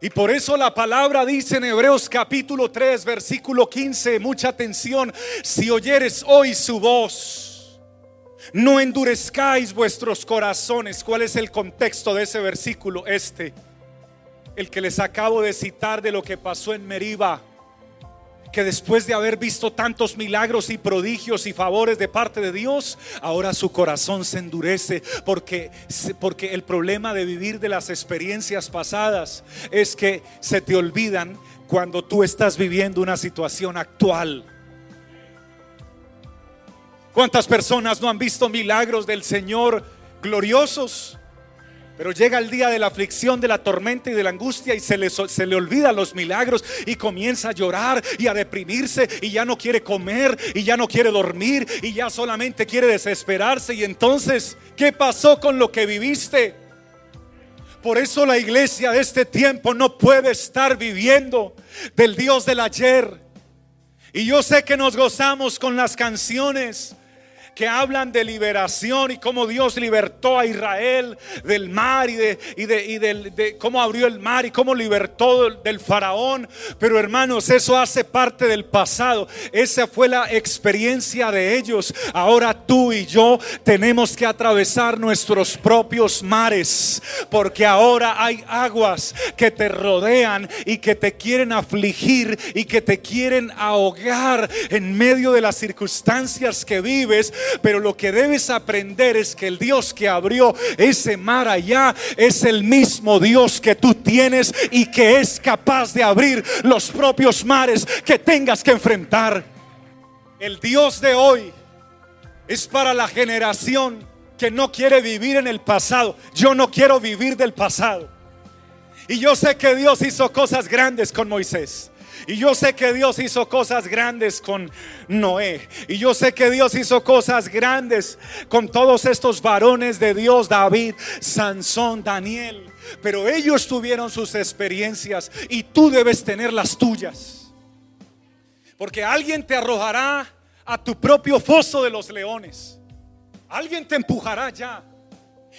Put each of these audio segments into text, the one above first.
Y por eso la palabra dice en Hebreos capítulo 3, versículo 15, mucha atención, si oyeres hoy su voz, no endurezcáis vuestros corazones. ¿Cuál es el contexto de ese versículo? Este, el que les acabo de citar de lo que pasó en Meriba que después de haber visto tantos milagros y prodigios y favores de parte de Dios, ahora su corazón se endurece porque, porque el problema de vivir de las experiencias pasadas es que se te olvidan cuando tú estás viviendo una situación actual. ¿Cuántas personas no han visto milagros del Señor gloriosos? Pero llega el día de la aflicción, de la tormenta y de la angustia y se le, se le olvidan los milagros y comienza a llorar y a deprimirse y ya no quiere comer y ya no quiere dormir y ya solamente quiere desesperarse. Y entonces, ¿qué pasó con lo que viviste? Por eso la iglesia de este tiempo no puede estar viviendo del Dios del ayer. Y yo sé que nos gozamos con las canciones que hablan de liberación y cómo Dios libertó a Israel del mar y de, de cómo abrió el mar y cómo libertó del faraón. Pero hermanos, eso hace parte del pasado. Esa fue la experiencia de ellos. Ahora tú y yo tenemos que atravesar nuestros propios mares, porque ahora hay aguas que te rodean y que te quieren afligir y que te quieren ahogar en medio de las circunstancias que vives pero lo que debes aprender es que el Dios que abrió ese mar allá es el mismo Dios que tú tienes y que es capaz de abrir los propios mares que tengas que enfrentar. El Dios de hoy es para la generación que no quiere vivir en el pasado. Yo no quiero vivir del pasado. Y yo sé que Dios hizo cosas grandes con Moisés. Y yo sé que Dios hizo cosas grandes con Noé. Y yo sé que Dios hizo cosas grandes con todos estos varones de Dios, David, Sansón, Daniel. Pero ellos tuvieron sus experiencias y tú debes tener las tuyas. Porque alguien te arrojará a tu propio foso de los leones. Alguien te empujará ya.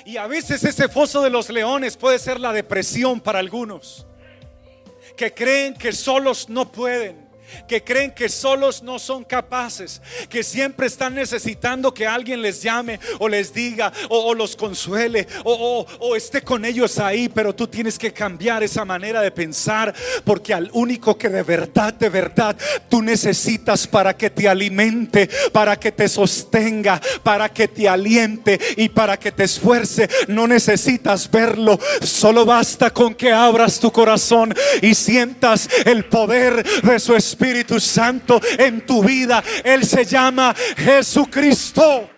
Y a veces ese foso de los leones puede ser la depresión para algunos que creen que solos no pueden que creen que solos no son capaces, que siempre están necesitando que alguien les llame o les diga o, los consuele o, o, esté con ellos ahí, pero tú tienes que cambiar esa manera de pensar porque al único que de verdad, de verdad tú necesitas para que te alimente, para que te sostenga, para que te aliente y para que te esfuerce, no necesitas verlo, solo basta con que abras tu corazón y sientas el poder de su espíritu Espíritu Santo en tu vida. Él se llama Jesucristo.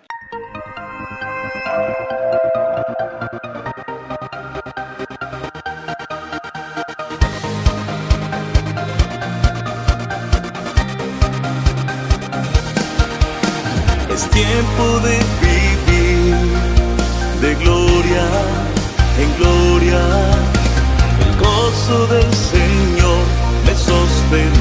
Es tiempo de vivir de gloria en gloria. El gozo del Señor me sostiene.